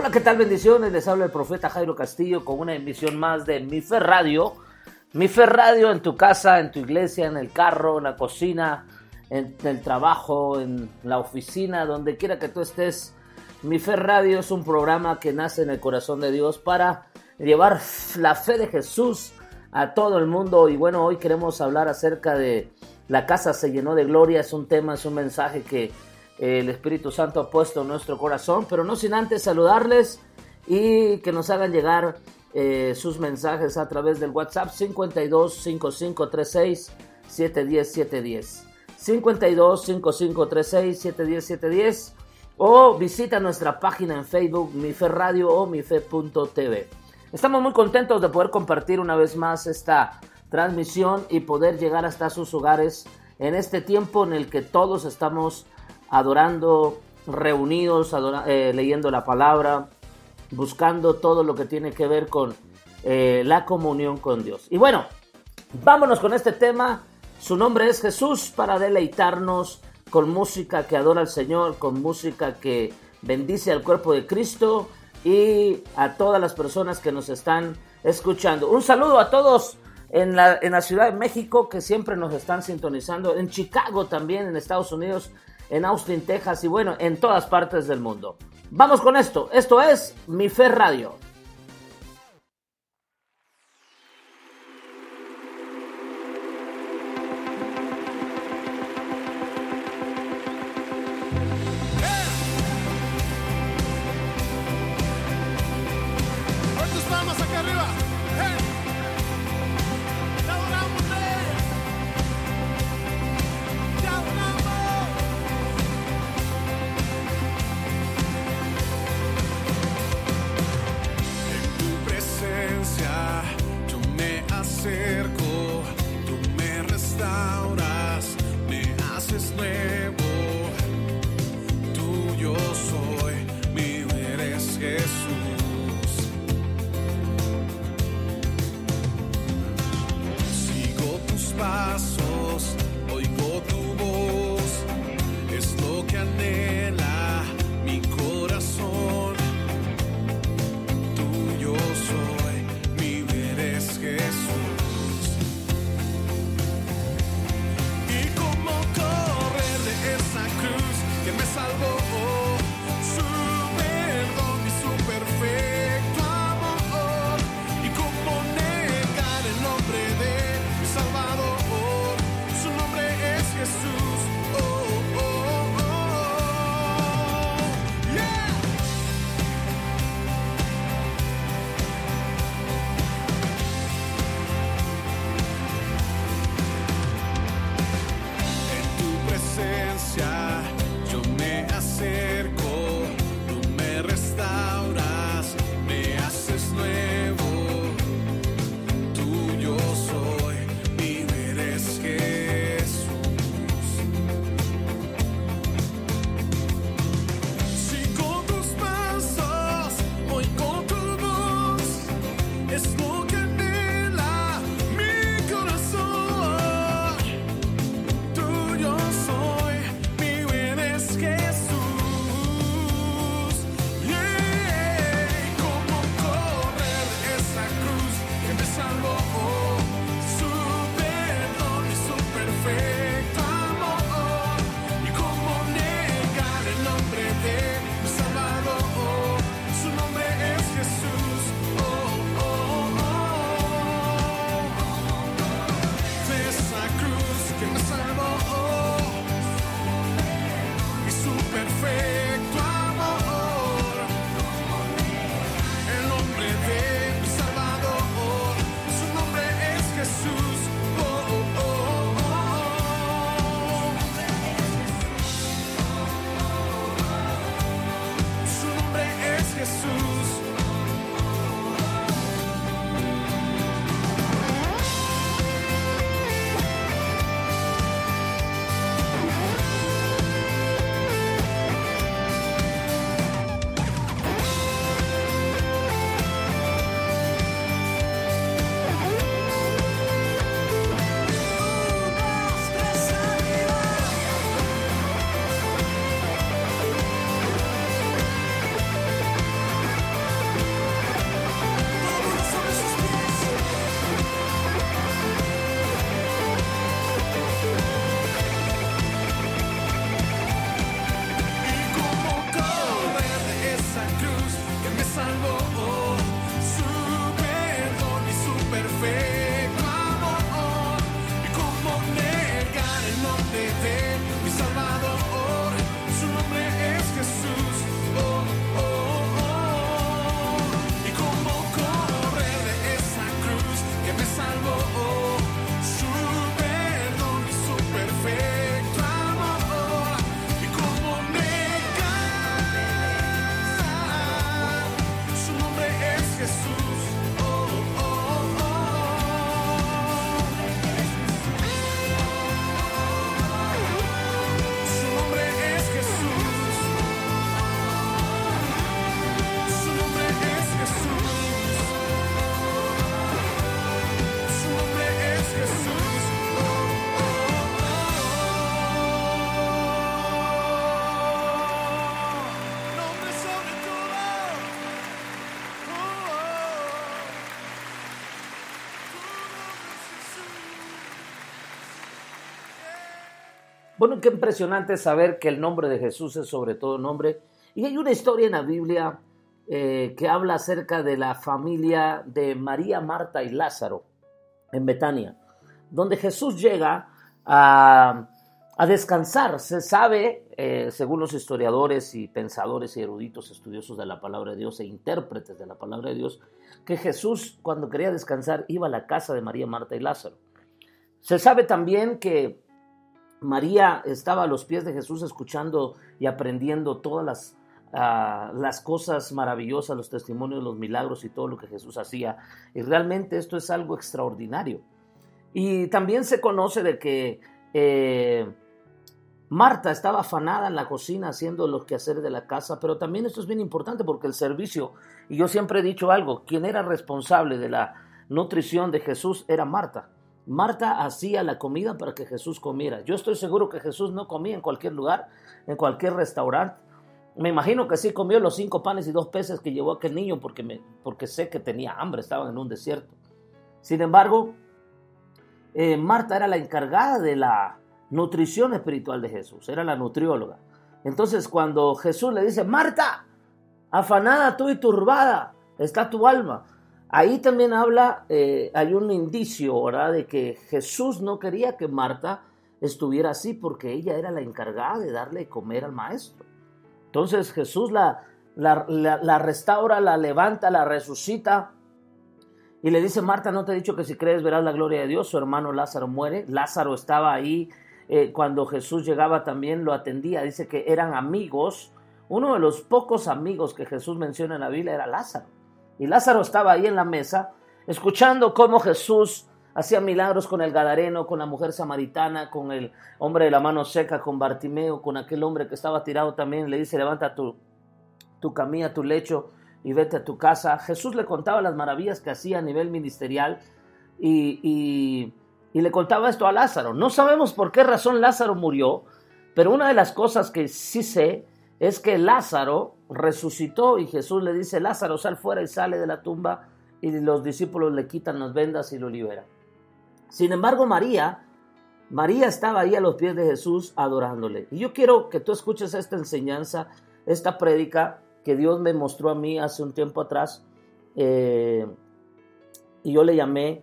Hola, ¿qué tal? Bendiciones. Les habla el profeta Jairo Castillo con una emisión más de Mi Fe Radio. Mi Fe Radio en tu casa, en tu iglesia, en el carro, en la cocina, en el trabajo, en la oficina, donde quiera que tú estés. Mi Fe Radio es un programa que nace en el corazón de Dios para llevar la fe de Jesús a todo el mundo. Y bueno, hoy queremos hablar acerca de la casa se llenó de gloria. Es un tema, es un mensaje que el Espíritu Santo ha puesto en nuestro corazón, pero no sin antes saludarles y que nos hagan llegar eh, sus mensajes a través del WhatsApp 52 5536 710 710 52 5536 710 710 o visita nuestra página en Facebook Mi Fe Radio o mife.tv. Estamos muy contentos de poder compartir una vez más esta transmisión y poder llegar hasta sus hogares en este tiempo en el que todos estamos adorando, reunidos, eh, leyendo la palabra, buscando todo lo que tiene que ver con eh, la comunión con Dios. Y bueno, vámonos con este tema. Su nombre es Jesús para deleitarnos con música que adora al Señor, con música que bendice al cuerpo de Cristo y a todas las personas que nos están escuchando. Un saludo a todos en la, en la Ciudad de México que siempre nos están sintonizando, en Chicago también, en Estados Unidos en Austin, Texas y bueno, en todas partes del mundo. Vamos con esto. Esto es Mi Fe Radio. Bueno, qué impresionante saber que el nombre de Jesús es sobre todo nombre. Y hay una historia en la Biblia eh, que habla acerca de la familia de María, Marta y Lázaro en Betania, donde Jesús llega a, descansar. Se sabe, eh, según los historiadores y pensadores y eruditos estudiosos de la palabra de Dios e intérpretes de la palabra de Dios, que Jesús cuando quería descansar iba a la casa de María, Marta y Lázaro. Se sabe también que María estaba a los pies de Jesús escuchando y aprendiendo todas las, ah, las cosas maravillosas, los testimonios, los milagros y todo lo que Jesús hacía. Y realmente esto es algo extraordinario. Y también se conoce de que eh, Marta estaba afanada en la cocina haciendo los quehaceres de la casa, pero también esto es bien importante porque el servicio, y yo siempre he dicho algo, quien era responsable de la nutrición de Jesús era Marta. Marta hacía la comida para que Jesús comiera. Yo estoy seguro que Jesús no comía en cualquier lugar, en cualquier restaurante. Me imagino que sí comió los cinco panes y dos peces que llevó aquel niño porque, porque sé que tenía hambre, estaba en un desierto. Sin embargo, eh, Marta era la encargada de la nutrición espiritual de Jesús, era la nutrióloga. Entonces cuando Jesús le dice, Marta, afanada tú y turbada está tu alma, ahí también habla, eh, hay un indicio, ¿verdad?, de que Jesús no quería que Marta estuviera así porque ella era la encargada de darle comer al maestro. Entonces Jesús la, la restaura, la levanta, la resucita y le dice, Marta, ¿no te he dicho que si crees verás la gloria de Dios? Su hermano Lázaro muere. Lázaro estaba ahí eh, cuando Jesús llegaba también, lo atendía. Dice que eran amigos. Uno de los pocos amigos que Jesús menciona en la Biblia era Lázaro. Y Lázaro estaba ahí en la mesa, escuchando cómo Jesús hacía milagros con el Gadareno, con la mujer samaritana, con el hombre de la mano seca, con Bartimeo, con aquel hombre que estaba tirado también. Le dice, levanta tu, tu camilla, tu lecho y vete a tu casa. Jesús le contaba las maravillas que hacía a nivel ministerial y, le contaba esto a Lázaro. No sabemos por qué razón Lázaro murió, pero una de las cosas que sí sé es que Lázaro resucitó y Jesús le dice, Lázaro, sal fuera y sale de la tumba y los discípulos le quitan las vendas y lo liberan. Sin embargo, María, María estaba ahí a los pies de Jesús adorándole. Y yo quiero que tú escuches esta enseñanza, esta prédica, que Dios me mostró a mí hace un tiempo atrás. Eh, y yo le llamé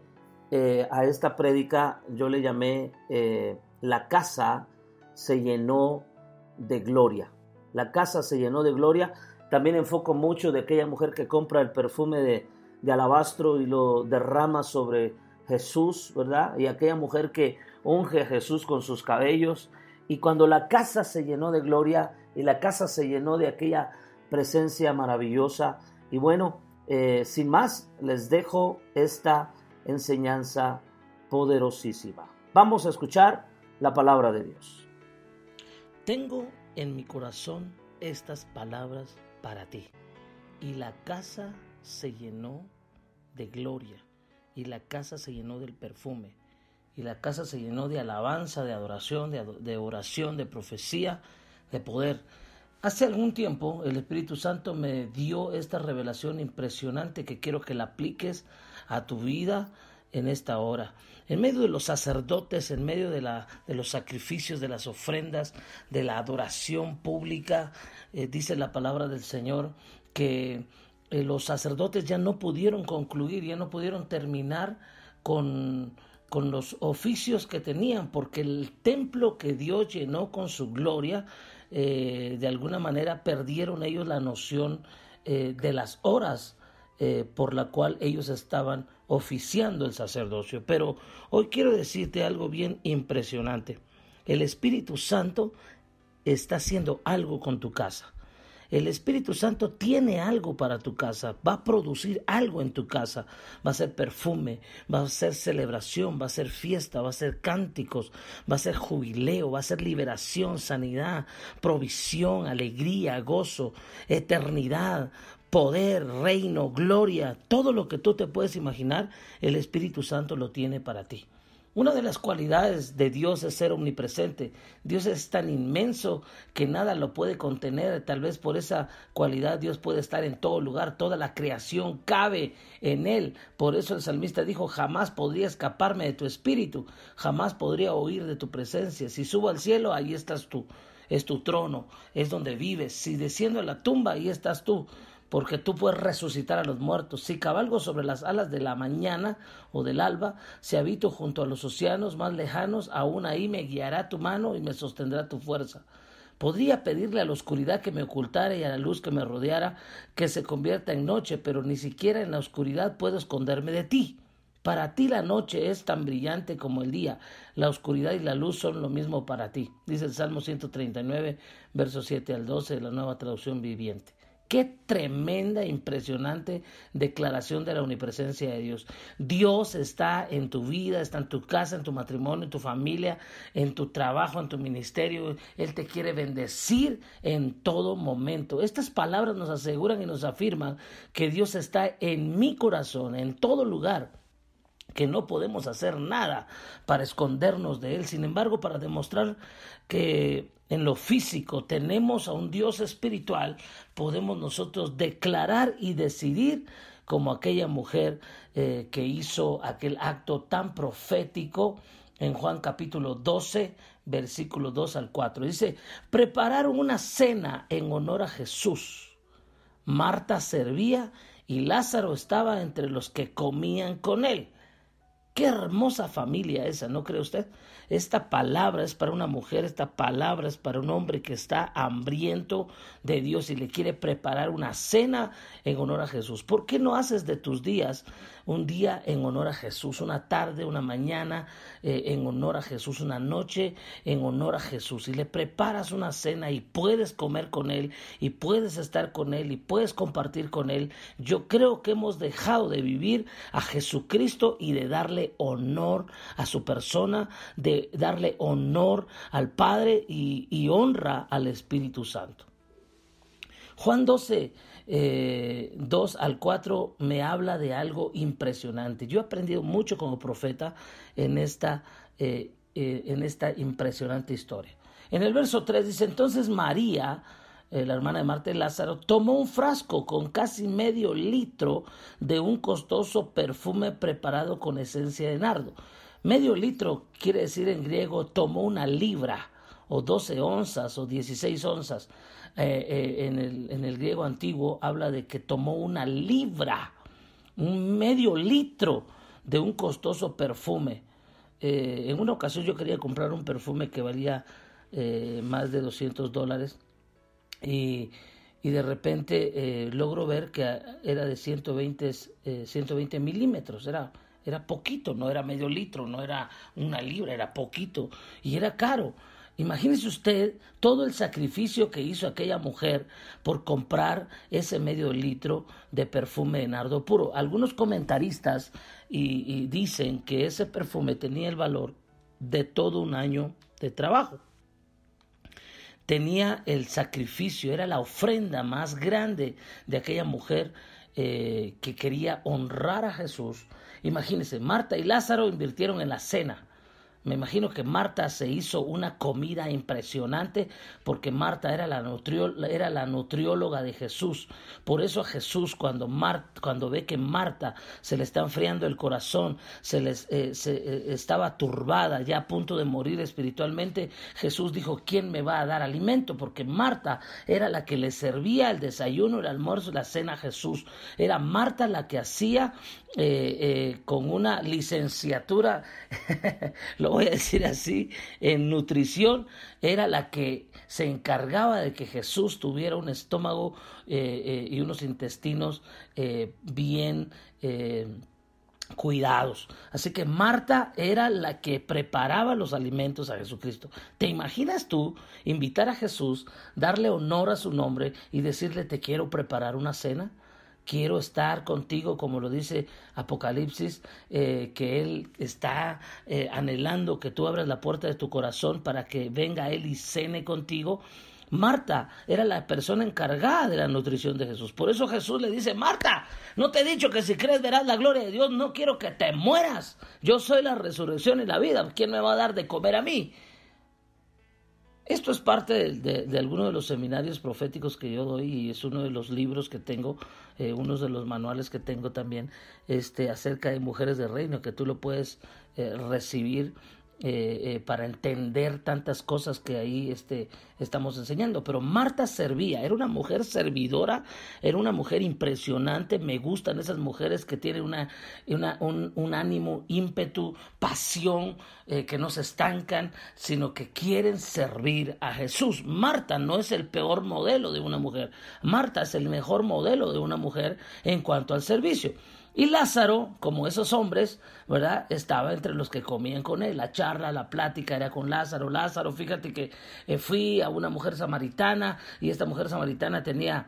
eh, a esta prédica, yo le llamé eh, La casa se llenó de gloria. La casa se llenó de gloria. También enfoco mucho de aquella mujer que compra el perfume de, alabastro y lo derrama sobre Jesús, ¿verdad? Y aquella mujer que unge a Jesús con sus cabellos. Y cuando la casa se llenó de gloria y la casa se llenó de aquella presencia maravillosa. Y bueno, eh, sin más, les dejo esta enseñanza poderosísima. Vamos a escuchar la palabra de Dios. Tengo en mi corazón estas palabras para ti. Y la casa se llenó de gloria, y la casa se llenó del perfume, y la casa se llenó de alabanza, de adoración, de, oración, de profecía, de poder. Hace algún tiempo el Espíritu Santo me dio esta revelación impresionante que quiero que la apliques a tu vida en esta hora. En medio de los sacerdotes, en medio de, los sacrificios, de las ofrendas, de la adoración pública, eh, dice la palabra del Señor que eh, los sacerdotes ya no pudieron concluir, ya no pudieron terminar con, con los oficios que tenían, porque el templo que Dios llenó con su gloria eh, de alguna manera perdieron ellos la noción de las horas eh, por la cual ellos estaban oficiando el sacerdocio. Pero hoy quiero decirte algo bien impresionante. El Espíritu Santo está haciendo algo con tu casa. El Espíritu Santo tiene algo para tu casa, va a producir algo en tu casa, va a ser perfume, va a ser celebración, va a ser fiesta, va a ser cánticos, va a ser jubileo, va a ser liberación, sanidad, provisión, alegría, gozo, eternidad, poder, reino, gloria, todo lo que tú te puedes imaginar, el Espíritu Santo lo tiene para ti. Una de las cualidades de Dios es ser omnipresente. Dios es tan inmenso que nada lo puede contener. Tal vez por esa cualidad Dios puede estar en todo lugar. Toda la creación cabe en Él. Por eso el salmista dijo, jamás podría escaparme de tu espíritu. Jamás podría oír de tu presencia. Si subo al cielo, ahí estás tú. Es tu trono, es donde vives. Si desciendo a la tumba, ahí estás tú porque tú puedes resucitar a los muertos. Si cabalgo sobre las alas de la mañana o del alba, si habito junto a los océanos más lejanos, aún ahí me guiará tu mano y me sostendrá tu fuerza. Podría pedirle a la oscuridad que me ocultara y a la luz que me rodeara que se convierta en noche, pero ni siquiera en la oscuridad puedo esconderme de ti. Para ti la noche es tan brillante como el día. La oscuridad y la luz son lo mismo para ti. Dice el Salmo 139, versos 7 al 12 de la nueva traducción viviente. Qué tremenda, impresionante declaración de la omnipresencia de Dios. Dios está en tu vida, está en tu casa, en tu matrimonio, en tu familia, en tu trabajo, en tu ministerio. Él te quiere bendecir en todo momento. Estas palabras nos aseguran y nos afirman que Dios está en mi corazón, en todo lugar que no podemos hacer nada para escondernos de Él. Sin embargo, para demostrar que en lo físico tenemos a un Dios espiritual, podemos nosotros declarar y decidir como aquella mujer eh, que hizo aquel acto tan profético en Juan capítulo 12, versículo 2 al 4. Dice, prepararon una cena en honor a Jesús. Marta servía y Lázaro estaba entre los que comían con él. Qué hermosa familia esa, ¿no cree usted? Esta palabra es para una mujer, esta palabra es para un hombre que está hambriento de Dios y le quiere preparar una cena en honor a Jesús. ¿Por qué no haces de tus días un día en honor a Jesús, una tarde, una mañana eh, en honor a Jesús, una noche en honor a Jesús y le preparas una cena y puedes comer con Él y puedes estar con Él y puedes compartir con Él? Yo creo que hemos dejado de vivir a Jesucristo y de darle honor a su persona, de darle honor al Padre y, y honra al Espíritu Santo. Juan 12, 2 eh, al 4 me habla de algo impresionante. Yo he aprendido mucho como profeta en esta, eh, eh, en esta impresionante historia. En el verso 3 dice, entonces María, la hermana de Marta y Lázaro, tomó un frasco con casi medio litro de un costoso perfume preparado con esencia de nardo. Medio litro quiere decir en griego tomó una libra o 12 onzas o 16 onzas. Eh, eh, en, el, en el griego antiguo habla de que tomó una libra, un medio litro de un costoso perfume. Eh, en una ocasión yo quería comprar un perfume que valía más de 200 dólares y, y de repente logro ver que era de 120, 120 milímetros, era, era poquito, no era medio litro, no era una libra, era poquito y era caro. Imagínese usted todo el sacrificio que hizo aquella mujer por comprar ese medio litro de perfume de nardo puro. Algunos comentaristas y, dicen que ese perfume tenía el valor de todo un año de trabajo. Tenía el sacrificio, era la ofrenda más grande de aquella mujer eh, que quería honrar a Jesús. Imagínense, Marta y Lázaro invirtieron en la cena me imagino que Marta se hizo una comida impresionante porque Marta era la, era la nutrióloga de Jesús. Por eso a Jesús cuando, cuando ve que Marta se le está enfriando el corazón, se, les, eh, eh, estaba turbada, ya a punto de morir espiritualmente, Jesús dijo, ¿quién me va a dar alimento? Porque Marta era la que le servía el desayuno, el almuerzo, la cena a Jesús. Era Marta la que hacía eh, con una licenciatura, voy a decir así, en nutrición, era la que se encargaba de que Jesús tuviera un estómago eh, eh, y unos intestinos eh, bien cuidados. Así que Marta era la que preparaba los alimentos a Jesucristo. ¿Te imaginas tú invitar a Jesús, darle honor a su nombre y decirle te quiero preparar una cena? Quiero estar contigo, como lo dice Apocalipsis, eh, que Él está eh, anhelando que tú abras la puerta de tu corazón para que venga Él y cene contigo. Marta era la persona encargada de la nutrición de Jesús. Por eso Jesús le dice, Marta, no te he dicho que si crees verás la gloria de Dios, no quiero que te mueras. Yo soy la resurrección y la vida. ¿Quién me va a dar de comer a mí? Esto es parte de, de, alguno de los seminarios proféticos que yo doy y es uno de los libros que tengo, eh, uno de los manuales que tengo también este, acerca de mujeres de reino, que tú lo puedes eh, recibir eh, eh, para entender tantas cosas que ahí este, estamos enseñando. Pero Marta servía, era una mujer servidora, era una mujer impresionante. Me gustan esas mujeres que tienen una, una un, un, ánimo, ímpetu, pasión, eh, que no se estancan, sino que quieren servir a Jesús. Marta no es el peor modelo de una mujer. Marta es el mejor modelo de una mujer en cuanto al servicio. Y Lázaro, como esos hombres, ¿verdad? Estaba entre los que comían con él. La charla, la plática era con Lázaro. Lázaro, fíjate que eh, fui a una mujer samaritana y esta mujer samaritana tenía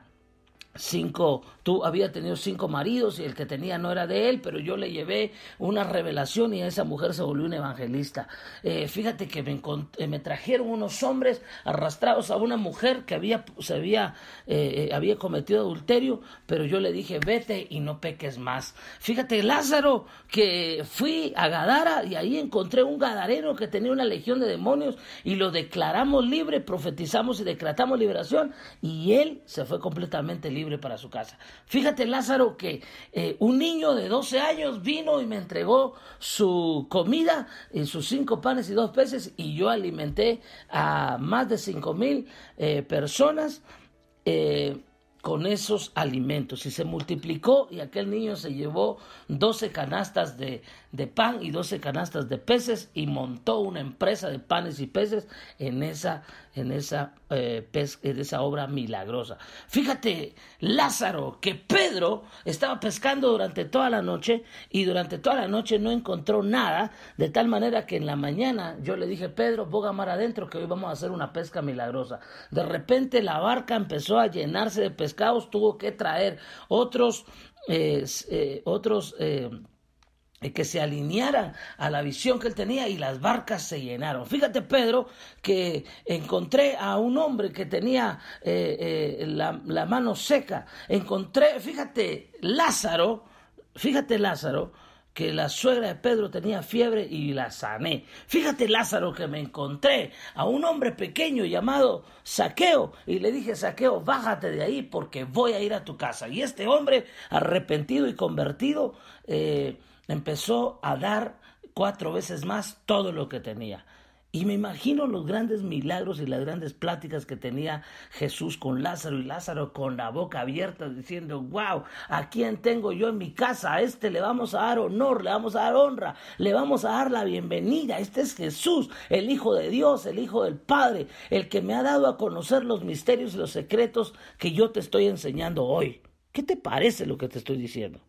cinco, tú había tenido cinco maridos y el que tenía no era de él, pero yo le llevé una revelación y esa mujer se volvió una evangelista. Eh, fíjate que me, eh, me, trajeron unos hombres arrastrados a una mujer que había, se había, eh, había cometido adulterio, pero yo le dije, vete y no peques más. Fíjate, Lázaro, que fui a Gadara y ahí encontré un gadareno que tenía una legión de demonios y lo declaramos libre, profetizamos y decretamos liberación y él se fue completamente libre para su casa. Fíjate, Lázaro, que eh, un niño de 12 años vino y me entregó su comida y sus cinco panes y dos peces y yo alimenté a más de cinco mil eh, personas. Eh, con esos alimentos y se multiplicó y aquel niño se llevó 12 canastas de, de, pan y 12 canastas de peces y montó una empresa de panes y peces en esa en esa, eh, en esa obra milagrosa. Fíjate, Lázaro, que Pedro estaba pescando durante toda la noche y durante toda la noche no encontró nada, de tal manera que en la mañana yo le dije, Pedro, boga mar adentro que hoy vamos a hacer una pesca milagrosa. De repente la barca empezó a llenarse de pescados, tuvo que traer otros, eh, eh, otros, que se alinearan a la visión que él tenía y las barcas se llenaron. Fíjate, Pedro, que encontré a un hombre que tenía eh, eh, la, la, mano seca. Encontré, fíjate, Lázaro, fíjate, Lázaro, que la suegra de Pedro tenía fiebre y la sané. Fíjate, Lázaro, que me encontré a un hombre pequeño llamado Saqueo y le dije, Saqueo, bájate de ahí porque voy a ir a tu casa. Y este hombre, arrepentido y convertido, eh, empezó a dar cuatro veces más todo lo que tenía. Y me imagino los grandes milagros y las grandes pláticas que tenía Jesús con Lázaro y Lázaro con la boca abierta diciendo, wow, ¿a quién tengo yo en mi casa? A este le vamos a dar honor, le vamos a dar honra, le vamos a dar la bienvenida. Este es Jesús, el Hijo de Dios, el Hijo del Padre, el que me ha dado a conocer los misterios y los secretos que yo te estoy enseñando hoy. ¿Qué te parece lo que te estoy diciendo?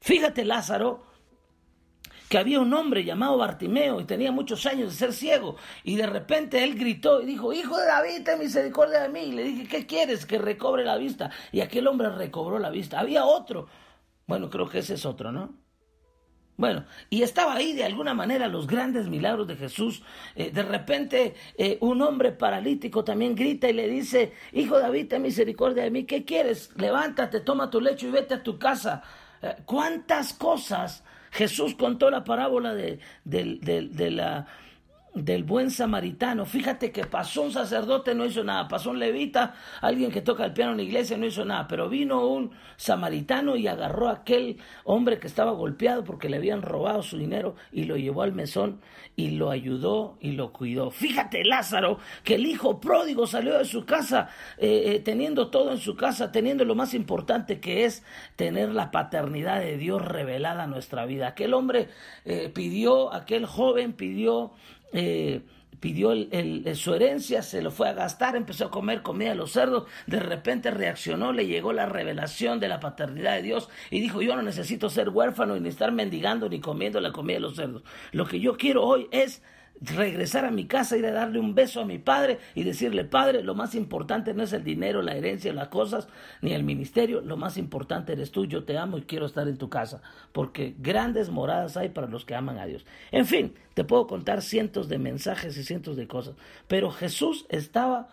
Fíjate, Lázaro, que había un hombre llamado Bartimeo y tenía muchos años de ser ciego. Y de repente él gritó y dijo, Hijo de David, ten misericordia de mí. Y le dije, ¿qué quieres? Que recobre la vista. Y aquel hombre recobró la vista. Había otro. Bueno, creo que ese es otro, ¿no? Bueno, y estaba ahí de alguna manera los grandes milagros de Jesús. Eh, de repente eh, un hombre paralítico también grita y le dice, Hijo de David, ten misericordia de mí. ¿Qué quieres? Levántate, toma tu lecho y vete a tu casa. ¿Cuántas cosas Jesús contó la parábola de, de la del buen samaritano. Fíjate que pasó un sacerdote, no hizo nada. Pasó un levita, alguien que toca el piano en la iglesia, no hizo nada. Pero vino un samaritano y agarró a aquel hombre que estaba golpeado porque le habían robado su dinero y lo llevó al mesón y lo ayudó y lo cuidó. Fíjate, Lázaro, que el hijo pródigo salió de su casa eh, eh, teniendo todo en su casa, teniendo lo más importante que es tener la paternidad de Dios revelada a nuestra vida. Aquel hombre eh, pidió, aquel joven pidió eh, pidió el, su herencia, se lo fue a gastar, empezó a comer comida de los cerdos, de repente reaccionó, le llegó la revelación de la paternidad de Dios y dijo, yo no necesito ser huérfano ni estar mendigando ni comiendo la comida de los cerdos. Lo que yo quiero hoy es regresar a mi casa, ir a darle un beso a mi padre y decirle, padre, lo más importante no es el dinero, la herencia, las cosas, ni el ministerio, lo más importante eres tú, yo te amo y quiero estar en tu casa, porque grandes moradas hay para los que aman a Dios. En fin, te puedo contar cientos de mensajes y cientos de cosas, pero Jesús estaba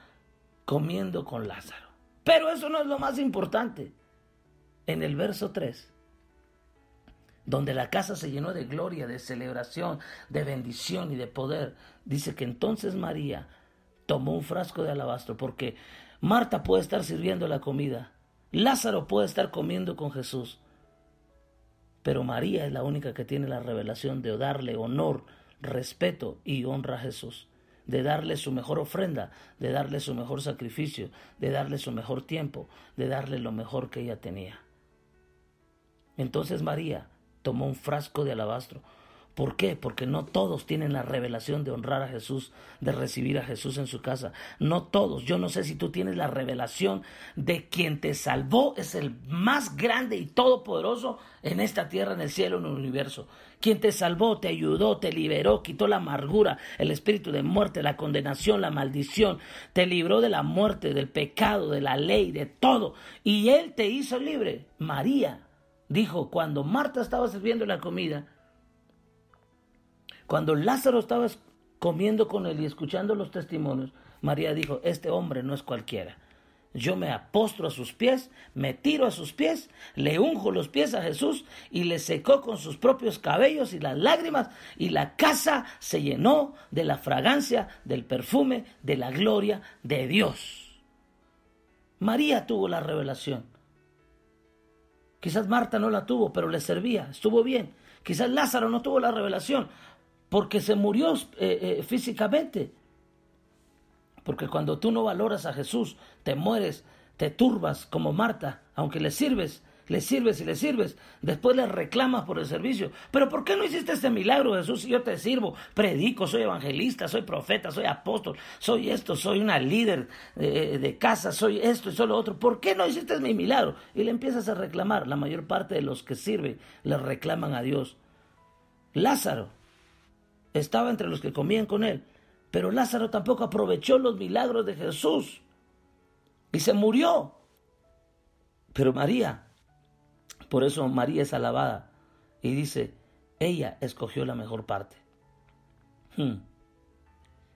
comiendo con Lázaro. Pero eso no es lo más importante. En el verso 3, donde la casa se llenó de gloria, de celebración, de bendición y de poder, dice que entonces María tomó un frasco de alabastro, porque Marta puede estar sirviendo la comida, Lázaro puede estar comiendo con Jesús, pero María es la única que tiene la revelación de darle honor, respeto y honra a Jesús de darle su mejor ofrenda, de darle su mejor sacrificio, de darle su mejor tiempo, de darle lo mejor que ella tenía. Entonces María tomó un frasco de alabastro. ¿Por qué? Porque no todos tienen la revelación de honrar a Jesús, de recibir a Jesús en su casa. No todos. Yo no sé si tú tienes la revelación de quien te salvó es el más grande y todopoderoso en esta tierra, en el cielo, en el universo. Quien te salvó, te ayudó, te liberó, quitó la amargura, el espíritu de muerte, la condenación, la maldición, te libró de la muerte, del pecado, de la ley, de todo. Y Él te hizo libre. María dijo, cuando Marta estaba sirviendo la comida, cuando Lázaro estaba comiendo con él y escuchando los testimonios, María dijo, este hombre no es cualquiera. Yo me apostro a sus pies, me tiro a sus pies, le unjo los pies a Jesús y le secó con sus propios cabellos y las lágrimas y la casa se llenó de la fragancia, del perfume, de la gloria de Dios. María tuvo la revelación. Quizás Marta no la tuvo, pero le servía, estuvo bien. Quizás Lázaro no tuvo la revelación porque se murió eh, eh, físicamente. Porque cuando tú no valoras a Jesús, te mueres, te turbas como Marta, aunque le sirves, le sirves y le sirves, después le reclamas por el servicio. Pero ¿por qué no hiciste este milagro, Jesús, si yo te sirvo? Predico, soy evangelista, soy profeta, soy apóstol, soy esto, soy una líder de, de casa, soy esto y soy lo otro. ¿Por qué no hiciste mi milagro? Y le empiezas a reclamar. La mayor parte de los que sirven le reclaman a Dios. Lázaro estaba entre los que comían con él, pero Lázaro tampoco aprovechó los milagros de Jesús y se murió. Pero María por eso María es alabada y dice, ella escogió la mejor parte. Hmm.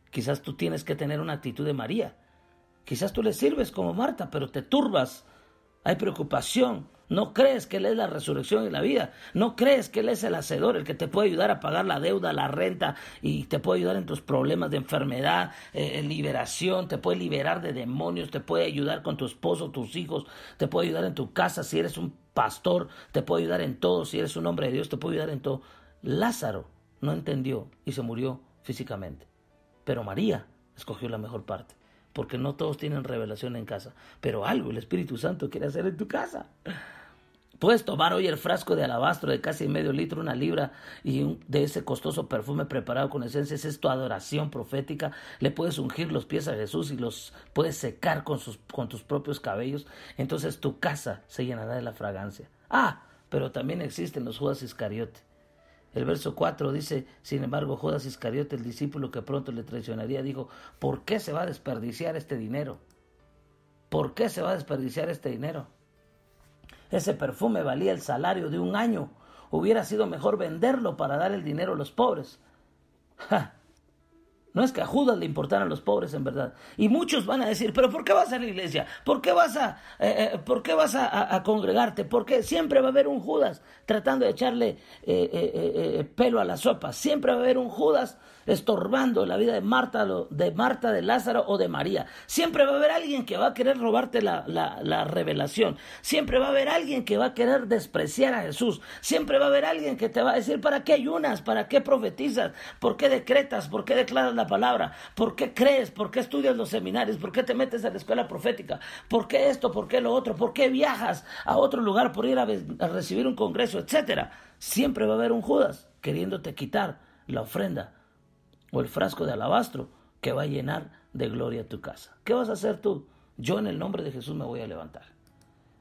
Quizás tú tienes que tener una actitud de María. Quizás tú le sirves como Marta, pero te turbas. Hay preocupación, no crees que Él es la resurrección y la vida. No crees que Él es el hacedor, el que te puede ayudar a pagar la deuda, la renta y te puede ayudar en tus problemas de enfermedad, eh, liberación, te puede liberar de demonios, te puede ayudar con tu esposo, tus hijos, te puede ayudar en tu casa si eres un pastor, te puede ayudar en todo, si eres un hombre de Dios, te puede ayudar en todo. Lázaro no entendió y se murió físicamente. Pero María escogió la mejor parte porque no todos tienen revelación en casa, pero algo el Espíritu Santo quiere hacer en tu casa. Puedes tomar hoy el frasco de alabastro de casi medio litro, una libra y de ese costoso perfume preparado con esencias. Es tu adoración profética. Le puedes ungir los pies a Jesús y los puedes secar con, sus, con tus propios cabellos. Entonces tu casa se llenará de la fragancia. Ah, pero también existen los Judas Iscariote. El verso 4 dice, sin embargo, Judas Iscariote, el discípulo que pronto le traicionaría, dijo, ¿por qué se va a desperdiciar este dinero? ¿Por qué se va a desperdiciar este dinero? Ese perfume valía el salario de un año. Hubiera sido mejor venderlo para dar el dinero a los pobres. No es que a Judas le importaran los pobres en verdad. Y muchos van a decir, pero ¿por qué vas a la iglesia? ¿Por qué vas a, eh, eh, ¿por qué vas a, congregarte? Porque siempre va a haber un Judas tratando de echarle eh, pelo a la sopa. Siempre va a haber un Judas estorbando la vida de Marta, de Marta, de Lázaro o de María. Siempre va a haber alguien que va a querer robarte la, la, revelación. Siempre va a haber alguien que va a querer despreciar a Jesús. Siempre va a haber alguien que te va a decir, ¿para qué ayunas? ¿Para qué profetizas? ¿Por qué decretas? ¿Por qué declaras la palabra? ¿Por qué crees? ¿Por qué estudias los seminarios? ¿Por qué te metes a la escuela profética? ¿Por qué esto? ¿Por qué lo otro? ¿Por qué viajas a otro lugar por ir a, a recibir un congreso, etcétera? Siempre va a haber un Judas queriéndote quitar la ofrenda o el frasco de alabastro que va a llenar de gloria tu casa. ¿Qué vas a hacer tú? Yo en el nombre de Jesús me voy a levantar.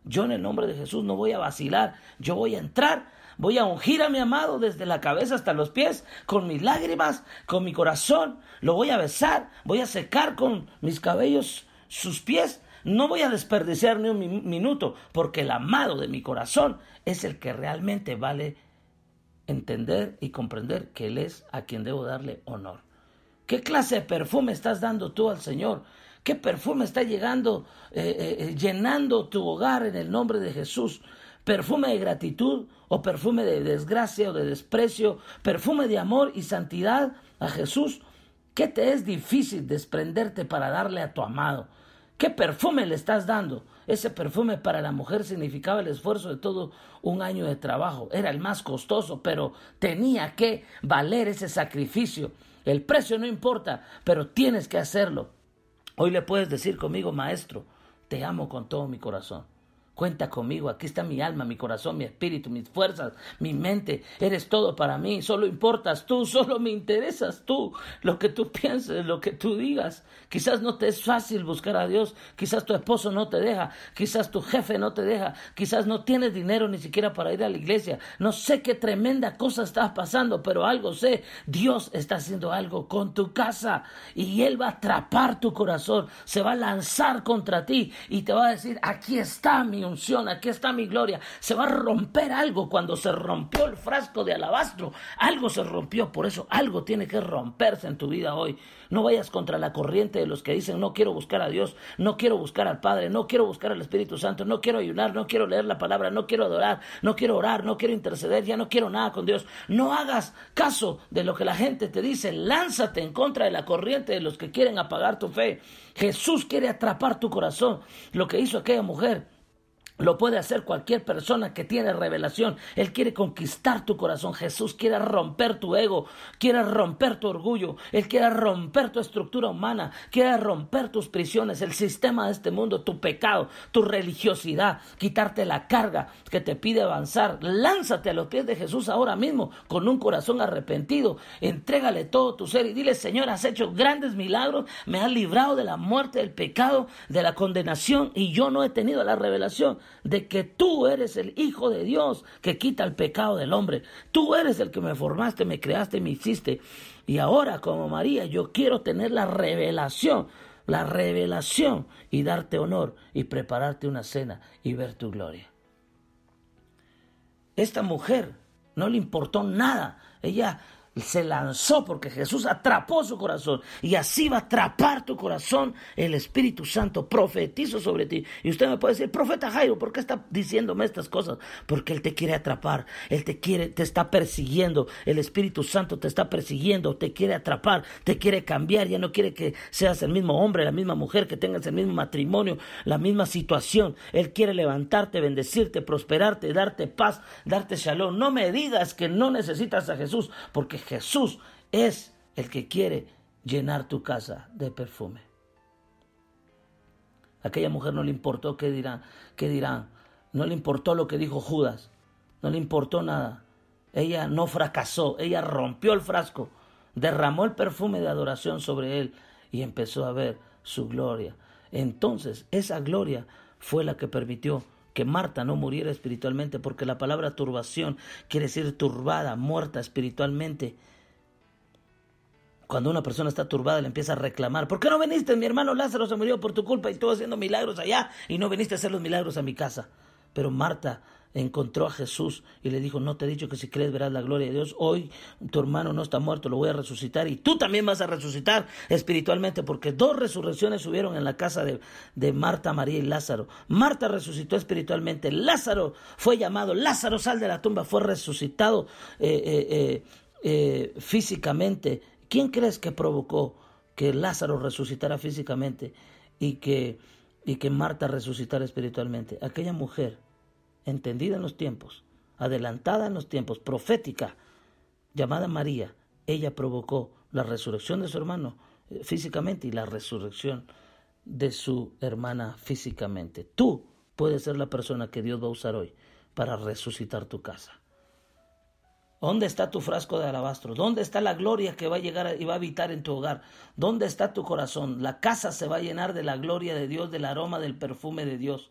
Yo en el nombre de Jesús no voy a vacilar. Yo voy a entrar, voy a ungir a mi amado desde la cabeza hasta los pies, con mis lágrimas, con mi corazón. Lo voy a besar, voy a secar con mis cabellos sus pies. No voy a desperdiciar ni un minuto, porque el amado de mi corazón es el que realmente vale entender y comprender que Él es a quien debo darle honor. ¿Qué clase de perfume estás dando tú al Señor? ¿Qué perfume está llegando, eh, eh, eh, llenando tu hogar en el nombre de Jesús? ¿Perfume de gratitud o perfume de desgracia o de desprecio? ¿Perfume de amor y santidad a Jesús? ¿Qué te es difícil desprenderte para darle a tu amado? ¿Qué perfume le estás dando? Ese perfume para la mujer significaba el esfuerzo de todo un año de trabajo. Era el más costoso, pero tenía que valer ese sacrificio. El precio no importa, pero tienes que hacerlo. Hoy le puedes decir conmigo, maestro, te amo con todo mi corazón. Cuenta conmigo, aquí está mi alma, mi corazón, mi espíritu, mis fuerzas, mi mente. Eres todo para mí, solo importas tú, solo me interesas tú. Lo que tú pienses, lo que tú digas. Quizás no te es fácil buscar a Dios, quizás tu esposo no te deja, quizás tu jefe no te deja, quizás no tienes dinero ni siquiera para ir a la iglesia. No sé qué tremenda cosa estás pasando, pero algo sé, Dios está haciendo algo con tu casa y Él va a atrapar tu corazón, se va a lanzar contra ti y te va a decir, aquí está mi unción, aquí está mi gloria. Se va a romper algo cuando se rompió el frasco de alabastro. Algo se rompió, por eso algo tiene que romperse en tu vida hoy. No vayas contra la corriente de los que dicen no quiero buscar a Dios, no quiero buscar al Padre, no quiero buscar al Espíritu Santo, no quiero ayunar, no quiero leer la palabra, no quiero adorar, no quiero orar, no quiero interceder, ya no quiero nada con Dios. No hagas caso de lo que la gente te dice, lánzate en contra de la corriente de los que quieren apagar tu fe. Jesús quiere atrapar tu corazón. Lo que hizo aquella mujer lo puede hacer cualquier persona que tiene revelación. Él quiere conquistar tu corazón. Jesús quiere romper tu ego, quiere romper tu orgullo, Él quiere romper tu estructura humana, quiere romper tus prisiones, el sistema de este mundo, tu pecado, tu religiosidad, quitarte la carga que te pide avanzar. Lánzate a los pies de Jesús ahora mismo con un corazón arrepentido. Entrégale todo tu ser y dile, Señor, has hecho grandes milagros, me has librado de la muerte, del pecado, de la condenación y yo no he tenido la revelación de que tú eres el Hijo de Dios que quita el pecado del hombre. Tú eres el que me formaste, me creaste, me hiciste. Y ahora, como María, yo quiero tener la revelación, la revelación y darte honor y prepararte una cena y ver tu gloria. Esta mujer no le importó nada. Ella se lanzó porque Jesús atrapó su corazón. Y así va a atrapar tu corazón. El Espíritu Santo profetizo sobre ti. Y usted me puede decir profeta Jairo ¿por qué está diciéndome estas cosas? porque él te quiere atrapar. Él te quiere te está persiguiendo. El Espíritu Santo te está persiguiendo. Te quiere atrapar. Te quiere cambiar. Ya no quiere que seas el mismo hombre la misma mujer que tengas el mismo matrimonio la misma situación. Él quiere levantarte bendecirte prosperarte darte paz darte shalom. No me digas que no necesitas a Jesús porque Jesús es el que quiere llenar tu casa de perfume. aquella mujer no le importó qué dirán, qué dirán. No le importó lo que dijo Judas. No le importó nada. Ella no fracasó. Ella rompió el frasco, derramó el perfume de adoración sobre él y empezó a ver su gloria. Entonces, esa gloria fue la que permitió que Marta no muriera espiritualmente, porque la palabra turbación quiere decir turbada, muerta espiritualmente. Cuando una persona está turbada le empieza a reclamar, ¿por qué no viniste? Mi hermano Lázaro se murió por tu culpa y estuvo haciendo milagros allá y no viniste a hacer los milagros a mi casa. Pero Marta encontró a Jesús y le dijo, no te he dicho que si crees verás la gloria de Dios. Hoy tu hermano no está muerto, lo voy a resucitar y tú también vas a resucitar espiritualmente porque dos resurrecciones subieron en la casa de, de Marta, María y Lázaro. Marta resucitó espiritualmente, Lázaro fue llamado, Lázaro sal de la tumba, fue resucitado eh, eh, eh, físicamente. ¿Quién crees que provocó que Lázaro resucitara físicamente y que, y que Marta resucitara espiritualmente? Aquella mujer entendida en los tiempos, adelantada en los tiempos, profética, llamada María, ella provocó la resurrección de su hermano eh, físicamente y la resurrección de su hermana físicamente. Tú puedes ser la persona que Dios va a usar hoy para resucitar tu casa. ¿Dónde está tu frasco de alabastro? ¿Dónde está la gloria que va a llegar y va a habitar en tu hogar? ¿Dónde está tu corazón? La casa se va a llenar de la gloria de Dios, del aroma del perfume de Dios.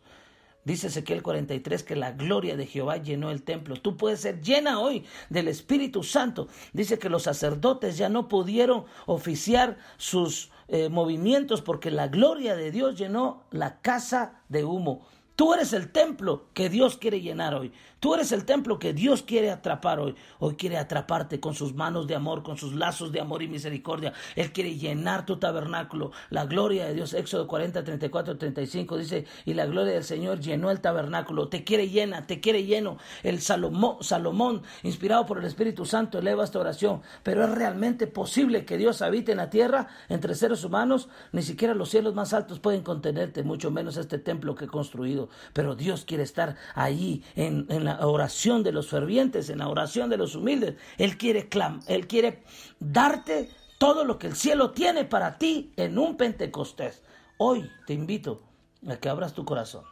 Dice Ezequiel 43 que la gloria de Jehová llenó el templo. Tú puedes ser llena hoy del Espíritu Santo. Dice que los sacerdotes ya no pudieron oficiar sus eh, movimientos porque la gloria de Dios llenó la casa de humo. Tú eres el templo que Dios quiere llenar hoy. Tú eres el templo que Dios quiere atrapar hoy. Hoy quiere atraparte con sus manos de amor, con sus lazos de amor y misericordia. Él quiere llenar tu tabernáculo. La gloria de Dios, Éxodo 40, 34, 35 dice, y la gloria del Señor llenó el tabernáculo. Te quiere llena, te quiere lleno. El Salomón, Salomón, inspirado por el Espíritu Santo, eleva esta oración. Pero es realmente posible que Dios habite en la tierra entre seres humanos. Ni siquiera los cielos más altos pueden contenerte, mucho menos este templo que he construido. Pero Dios quiere estar ahí en, en la oración de los fervientes, en la oración de los humildes. Él quiere, clam Él quiere darte todo lo que el cielo tiene para ti en un Pentecostés. Hoy te invito a que abras tu corazón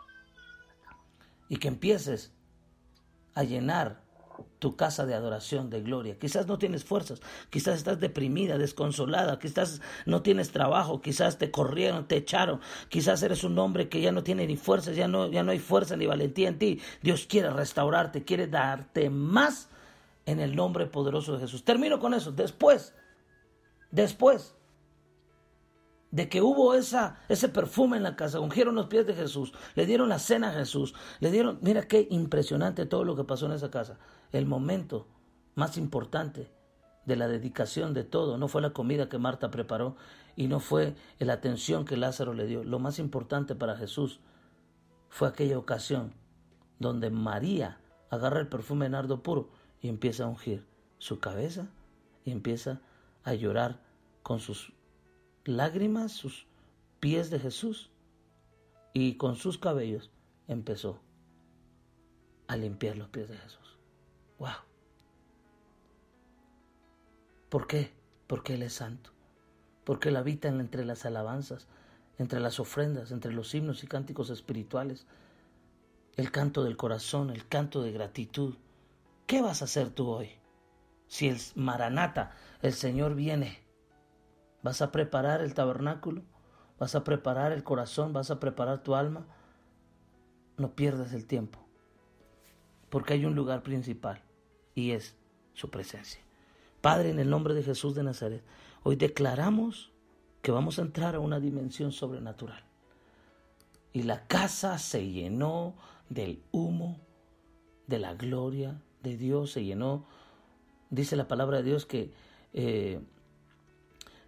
y que empieces a llenar tu casa de adoración, de gloria. Quizás no tienes fuerzas, quizás estás deprimida, desconsolada, quizás no tienes trabajo, quizás te corrieron, te echaron, quizás eres un hombre que ya no tiene ni fuerzas, ya no, ya no hay fuerza ni valentía en ti. Dios quiere restaurarte, quiere darte más en el nombre poderoso de Jesús. Termino con eso. Después, después de que hubo esa, ese perfume en la casa, ungieron los pies de Jesús, le dieron la cena a Jesús, le dieron, mira qué impresionante todo lo que pasó en esa casa. El momento más importante de la dedicación de todo, no fue la comida que Marta preparó y no fue la atención que Lázaro le dio. Lo más importante para Jesús fue aquella ocasión donde María agarra el perfume de nardo puro y empieza a ungir su cabeza y empieza a llorar con sus lágrimas sus pies de Jesús y con sus cabellos empezó a limpiar los pies de Jesús. ¡Wow! ¿Por qué? Porque Él es santo. Porque Él habita entre las alabanzas, entre las ofrendas, entre los himnos y cánticos espirituales. El canto del corazón, el canto de gratitud. ¿Qué vas a hacer tú hoy? Si el Maranata, el Señor viene, Vas a preparar el tabernáculo, vas a preparar el corazón, vas a preparar tu alma. No pierdas el tiempo, porque hay un lugar principal y es su presencia. Padre, en el nombre de Jesús de Nazaret, hoy declaramos que vamos a entrar a una dimensión sobrenatural. Y la casa se llenó del humo, de la gloria de Dios, se llenó, dice la palabra de Dios que eh,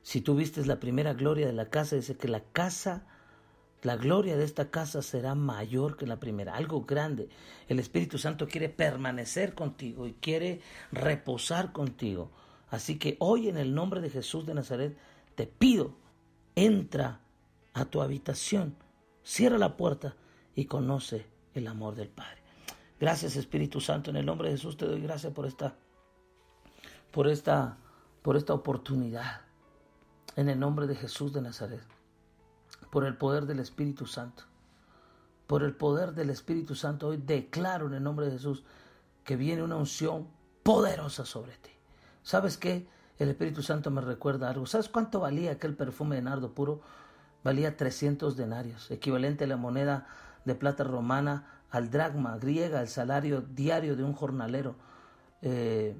si tú vistes la primera gloria de la casa, dice que la casa, la gloria de esta casa será mayor que la primera, algo grande. El Espíritu Santo quiere permanecer contigo y quiere reposar contigo. Así que hoy en el nombre de Jesús de Nazaret te pido, entra a tu habitación, cierra la puerta y conoce el amor del Padre. Gracias Espíritu Santo, en el nombre de Jesús te doy gracias por esta por esta por esta oportunidad en el nombre de Jesús de Nazaret, por el poder del Espíritu Santo. Por el poder del Espíritu Santo hoy declaro en el nombre de Jesús que viene una unción poderosa sobre ti. ¿Sabes qué? El Espíritu Santo me recuerda algo. ¿Sabes cuánto valía aquel perfume de nardo puro? Valía 300 denarios, equivalente a la moneda de plata romana al dragma griega, el salario diario de un jornalero. Eh,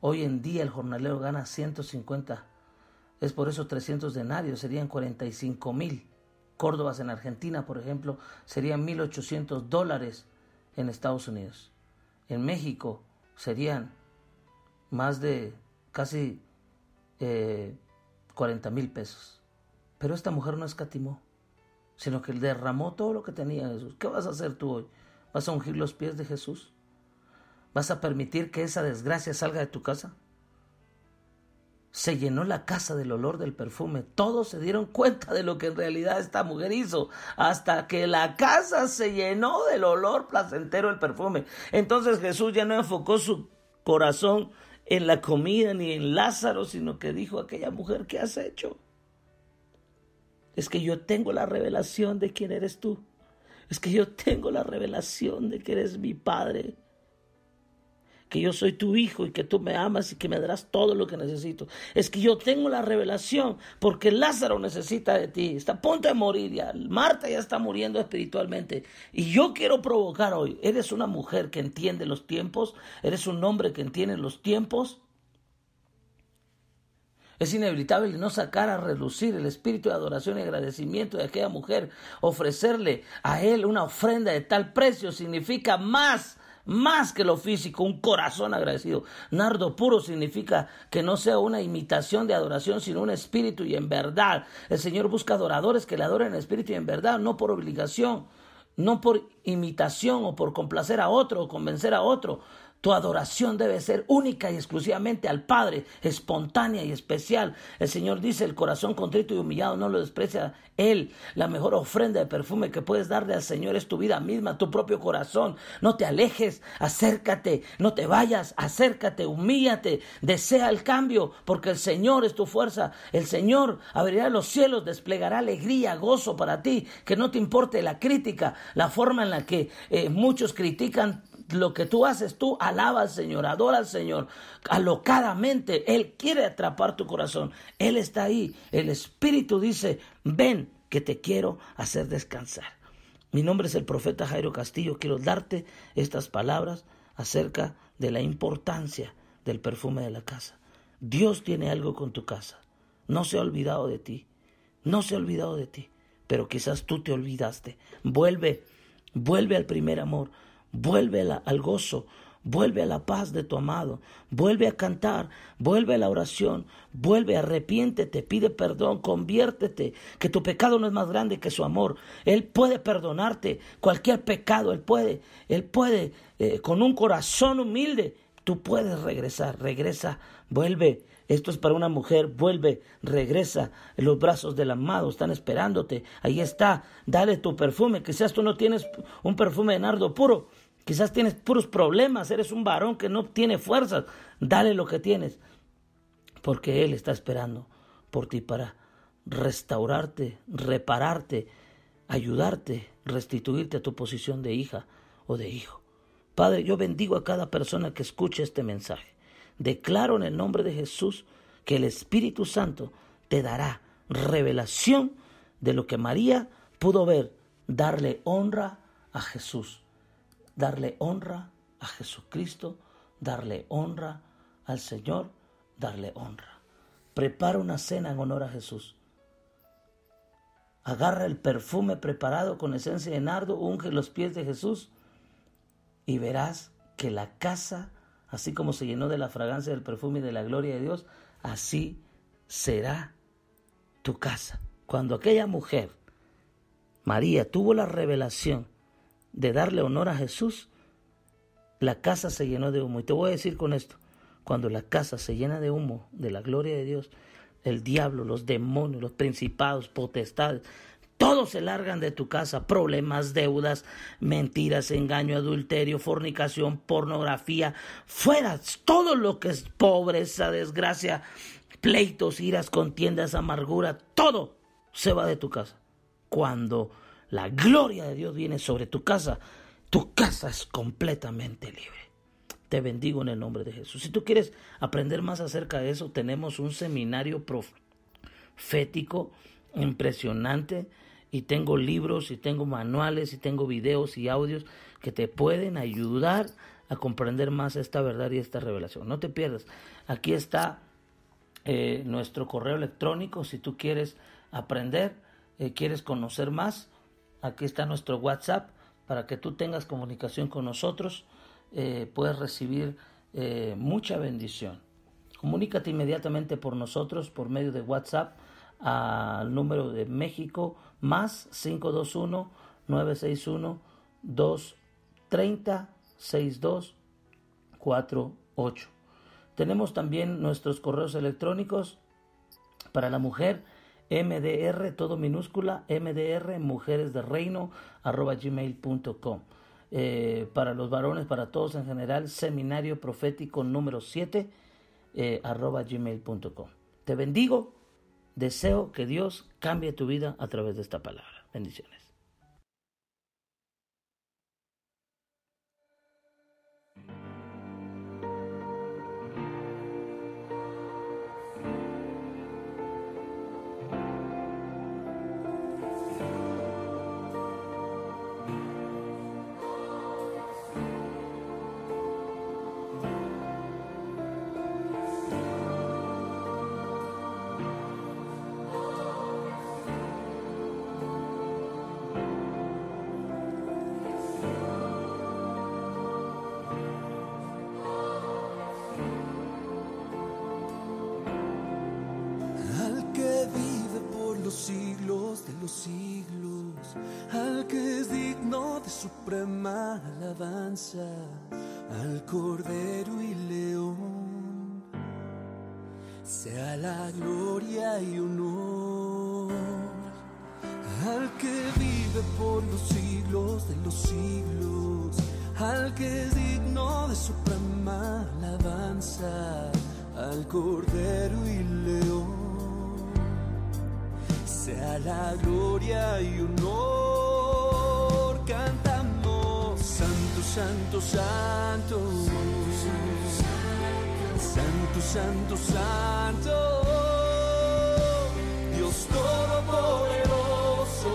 hoy en día el jornalero gana 150 es por eso 300 denarios, serían 45 mil. Córdobas en Argentina, por ejemplo, serían 1.800 dólares en Estados Unidos. En México serían más de casi eh, 40 mil pesos. Pero esta mujer no escatimó, sino que derramó todo lo que tenía Jesús. ¿Qué vas a hacer tú hoy? ¿Vas a ungir los pies de Jesús? ¿Vas a permitir que esa desgracia salga de tu casa? Se llenó la casa del olor del perfume. Todos se dieron cuenta de lo que en realidad esta mujer hizo, hasta que la casa se llenó del olor placentero del perfume. Entonces Jesús ya no enfocó su corazón en la comida ni en Lázaro, sino que dijo a aquella mujer, ¿qué has hecho? Es que yo tengo la revelación de quién eres tú. Es que yo tengo la revelación de que eres mi Padre que yo soy tu hijo y que tú me amas y que me darás todo lo que necesito. Es que yo tengo la revelación porque Lázaro necesita de ti. Está a punto de morir ya. Marta ya está muriendo espiritualmente. Y yo quiero provocar hoy. Eres una mujer que entiende los tiempos. Eres un hombre que entiende los tiempos. Es inevitable no sacar a relucir el espíritu de adoración y agradecimiento de aquella mujer. Ofrecerle a él una ofrenda de tal precio significa más más que lo físico, un corazón agradecido. Nardo puro significa que no sea una imitación de adoración, sino un espíritu y en verdad. El Señor busca adoradores que le adoren en espíritu y en verdad, no por obligación, no por imitación o por complacer a otro o convencer a otro, tu adoración debe ser única y exclusivamente al Padre, espontánea y especial. El Señor dice, el corazón contrito y humillado no lo desprecia Él. La mejor ofrenda de perfume que puedes darle al Señor es tu vida misma, tu propio corazón. No te alejes, acércate, no te vayas, acércate, humíllate, desea el cambio, porque el Señor es tu fuerza. El Señor abrirá los cielos, desplegará alegría, gozo para ti, que no te importe la crítica, la forma en la que eh, muchos critican lo que tú haces, tú alaba al Señor, adora al Señor alocadamente. Él quiere atrapar tu corazón. Él está ahí. El Espíritu dice, ven que te quiero hacer descansar. Mi nombre es el profeta Jairo Castillo. Quiero darte estas palabras acerca de la importancia del perfume de la casa. Dios tiene algo con tu casa. No se ha olvidado de ti. No se ha olvidado de ti. Pero quizás tú te olvidaste. Vuelve, vuelve al primer amor. Vuelve al gozo, vuelve a la paz de tu amado, vuelve a cantar, vuelve a la oración, vuelve, arrepiéntete, pide perdón, conviértete, que tu pecado no es más grande que su amor. Él puede perdonarte cualquier pecado, Él puede, Él puede, eh, con un corazón humilde, tú puedes regresar, regresa, vuelve. Esto es para una mujer, vuelve, regresa, los brazos del amado están esperándote, ahí está, dale tu perfume, quizás tú no tienes un perfume de nardo puro, Quizás tienes puros problemas, eres un varón que no tiene fuerzas. Dale lo que tienes, porque Él está esperando por ti para restaurarte, repararte, ayudarte, restituirte a tu posición de hija o de hijo. Padre, yo bendigo a cada persona que escuche este mensaje. Declaro en el nombre de Jesús que el Espíritu Santo te dará revelación de lo que María pudo ver, darle honra a Jesús darle honra a Jesucristo, darle honra al Señor, darle honra. Prepara una cena en honor a Jesús. Agarra el perfume preparado con esencia de nardo, unge los pies de Jesús y verás que la casa, así como se llenó de la fragancia del perfume y de la gloria de Dios, así será tu casa. Cuando aquella mujer, María, tuvo la revelación de darle honor a Jesús, la casa se llenó de humo. Y te voy a decir con esto, cuando la casa se llena de humo, de la gloria de Dios, el diablo, los demonios, los principados, potestades, todos se largan de tu casa, problemas, deudas, mentiras, engaño, adulterio, fornicación, pornografía, fuera, todo lo que es pobreza, desgracia, pleitos, iras, contiendas, amargura, todo se va de tu casa. Cuando la gloria de Dios viene sobre tu casa, tu casa es completamente libre. Te bendigo en el nombre de Jesús. Si tú quieres aprender más acerca de eso, tenemos un seminario profético impresionante y tengo libros y tengo manuales y tengo videos y audios que te pueden ayudar a comprender más esta verdad y esta revelación. No te pierdas. Aquí está eh, nuestro correo electrónico si tú quieres aprender, eh, quieres conocer más Aquí está nuestro WhatsApp para que tú tengas comunicación con nosotros. Eh, puedes recibir eh, mucha bendición. Comunícate inmediatamente por nosotros por medio de WhatsApp al número de México más 521 961 230 6248. Tenemos también nuestros correos electrónicos para la mujer MDR, todo minúscula, MDR, mujeres de reino, arroba gmail.com. Eh, para los varones, para todos en general, seminario profético número 7, eh, arroba gmail.com. Te bendigo, deseo que Dios cambie tu vida a través de esta palabra. Bendiciones. al Cordero y León. Sea la gloria y honor al que vive por los siglos de los siglos, al que es digno de su alabanza, al Cordero y León. Sea la gloria y honor cantar santo, santo. Santo, santo, santo. Dios todopoderoso.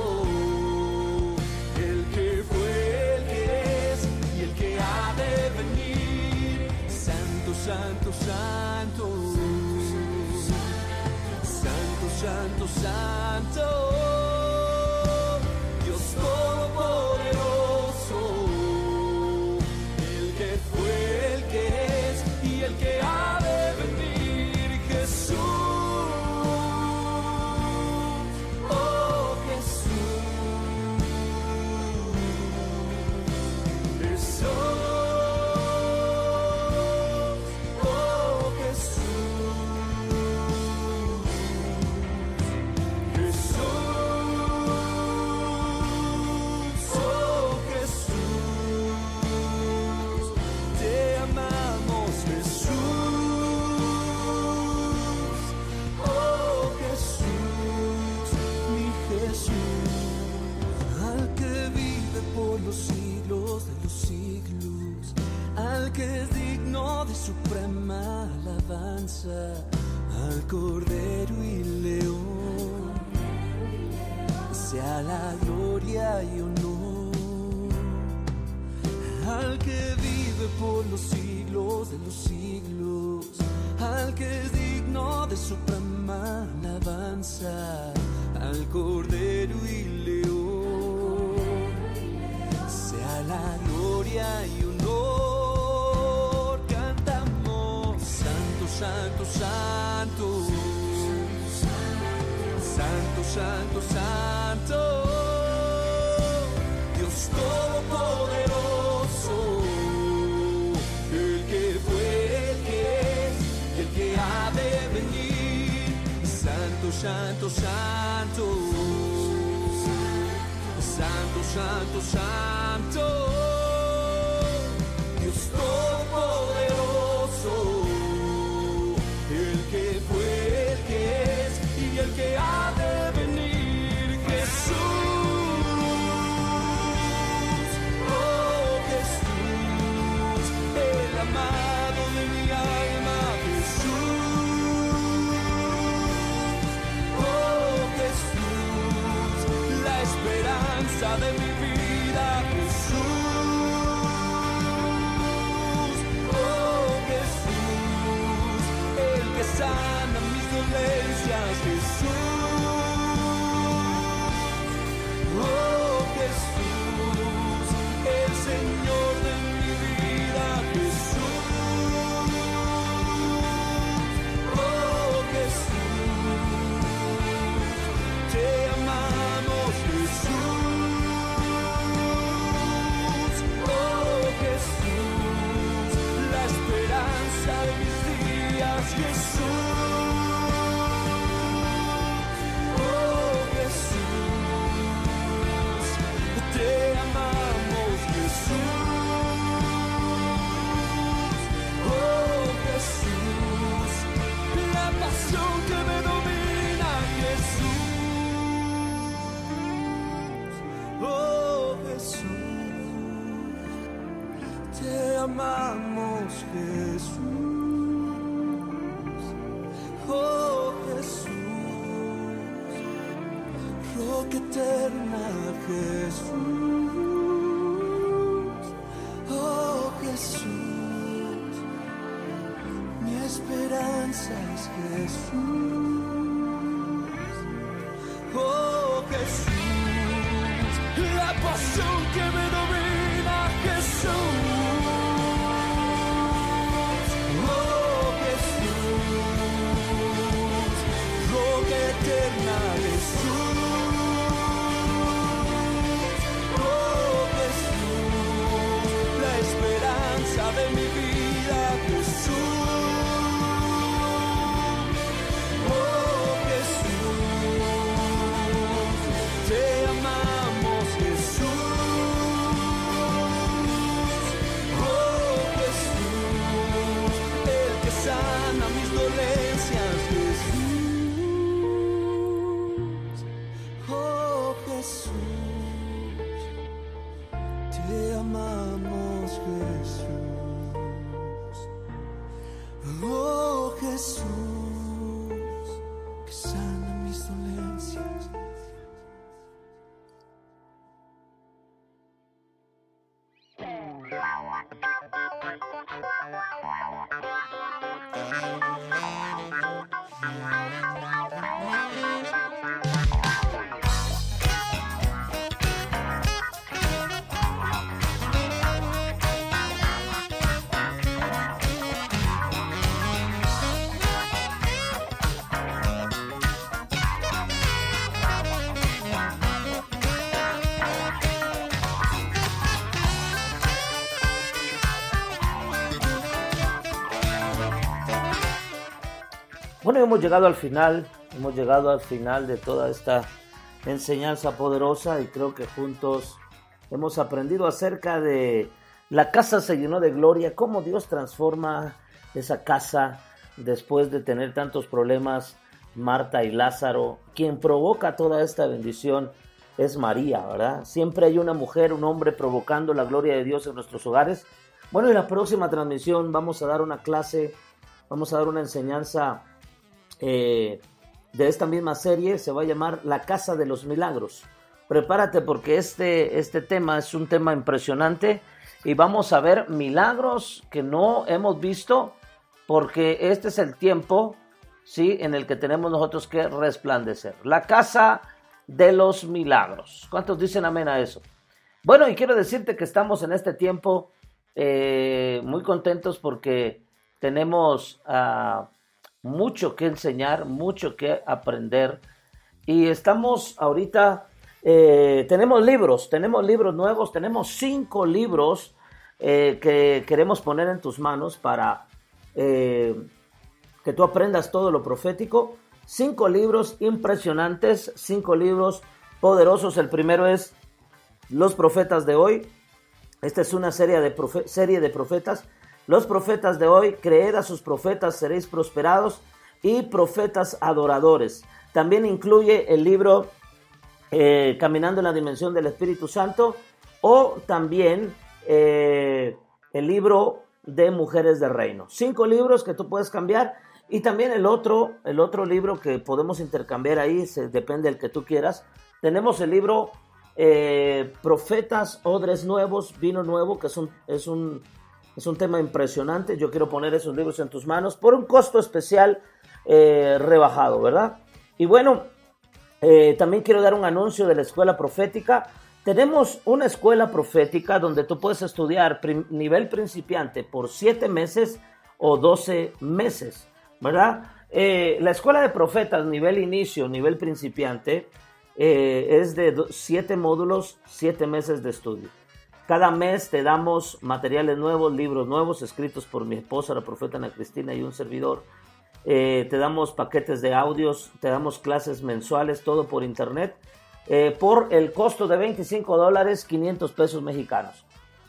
El que fue, el que es y el que ha de venir. Santo, santo, santo. Santo, santo, santo. time to. You stole. amamos Jesús. Oh Jesús, roca eterna Jesús. Oh Jesús, mi esperanza es Jesús. Oh Jesús, la pasión que me domina. Bueno, hemos llegado al final, hemos llegado al final de toda esta enseñanza poderosa y creo que juntos hemos aprendido acerca de la casa se llenó de gloria, cómo Dios transforma esa casa después de tener tantos problemas, Marta y Lázaro, quien provoca toda esta bendición es María, ¿verdad? Siempre hay una mujer, un hombre provocando la gloria de Dios en nuestros hogares. Bueno, en la próxima transmisión vamos a dar una clase, vamos a dar una enseñanza eh, de esta misma serie, se va a llamar La Casa de los Milagros. Prepárate porque este, este tema es un tema impresionante y vamos a ver milagros que no hemos visto porque este es el tiempo ¿sí? en el que tenemos nosotros que resplandecer. La casa de los milagros. ¿Cuántos dicen amén a eso? Bueno, y quiero decirte que estamos en este tiempo eh, muy contentos porque tenemos mucho que enseñar, mucho que aprender. Y estamos ahorita, eh, tenemos libros, tenemos libros nuevos, tenemos cinco libros eh, que queremos poner en tus manos para que tú aprendas todo lo profético cinco libros impresionantes, cinco libros poderosos. El primero es Los profetas de hoy. Esta es una serie de, serie de profetas. Los profetas de hoy, creed a sus profetas, seréis prosperados y profetas adoradores. También incluye el libro eh, Caminando en la Dimensión del Espíritu Santo o también eh, el libro de Mujeres de Reino. Cinco libros que tú puedes cambiar y también el otro, el otro libro que podemos intercambiar ahí, se, depende del que tú quieras. Tenemos el libro eh, Profetas, Odres Nuevos, Vino Nuevo, que es, un, es un tema impresionante. Yo quiero poner esos libros en tus manos por un costo especial eh, rebajado, ¿verdad? Y bueno, eh, también quiero dar un anuncio de la escuela profética. Tenemos una escuela profética donde tú puedes estudiar nivel principiante por 7 meses o 12 meses. ¿verdad? Eh, la escuela de profetas, nivel inicio, nivel principiante, es de siete módulos, siete meses de estudio. Cada mes te damos materiales nuevos, libros nuevos, escritos por mi esposa, la profeta Ana Cristina y un servidor. Eh, te damos paquetes de audios, te damos clases mensuales, todo por internet, por el costo de 25 dólares, 500 pesos mexicanos.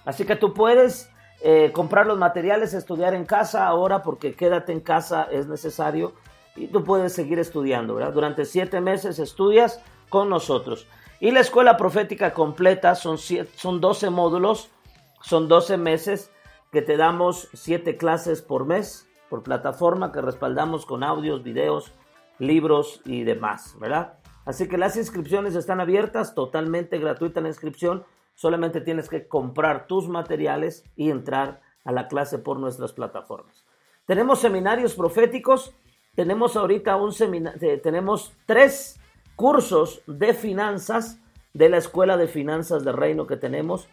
Así que tú puedes eh, comprar los materiales, estudiar en casa ahora porque quédate en casa es necesario y tú puedes seguir estudiando, ¿verdad? Durante siete meses estudias con nosotros. Y la escuela profética completa son, son 12 módulos, son 12 meses que te damos siete clases por mes, por plataforma que respaldamos con audios, videos, libros y demás, ¿verdad? Así que las inscripciones están abiertas, totalmente gratuita la inscripción Solamente tienes que comprar tus materiales y entrar a la clase por nuestras plataformas. Tenemos seminarios proféticos. Tenemos ahorita un seminario, tenemos tres cursos de finanzas de la Escuela de Finanzas del Reino que tenemos.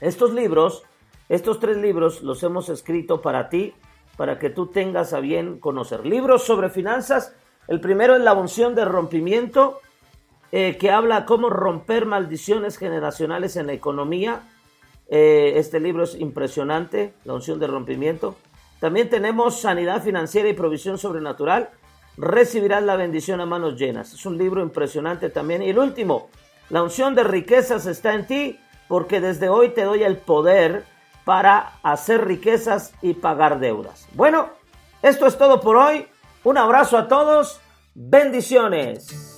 Estos libros, estos tres libros los hemos escrito para ti, para que tú tengas a bien conocer. Libros sobre finanzas. El primero es la unción de rompimiento eh, que habla cómo romper maldiciones generacionales en la economía. Eh, este libro es impresionante, la unción de rompimiento. También tenemos sanidad financiera y provisión sobrenatural. Recibirás la bendición a manos llenas. Es un libro impresionante también. Y el último, la unción de riquezas está en ti, porque desde hoy te doy el poder para hacer riquezas y pagar deudas. Bueno, esto es todo por hoy. Un abrazo a todos. Bendiciones.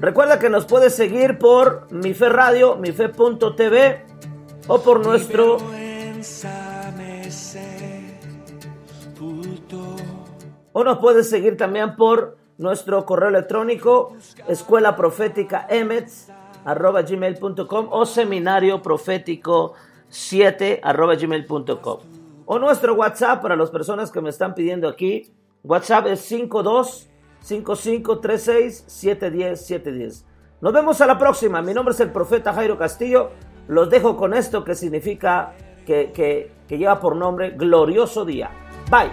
Recuerda que nos puedes seguir por Mi Fe Radio, mife.tv o por nuestro o nos puedes seguir también por nuestro correo electrónico escuela profética arroba gmail.com o seminario profético 7 arroba gmail.com o nuestro WhatsApp para las personas que me están pidiendo aquí WhatsApp es 52 5536-710-710. Nos vemos a la próxima. Mi nombre es el profeta Jairo Castillo. Los dejo con esto que significa, que, que, que lleva por nombre Glorioso Día. Bye.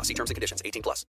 law. See terms and conditions. 18 plus.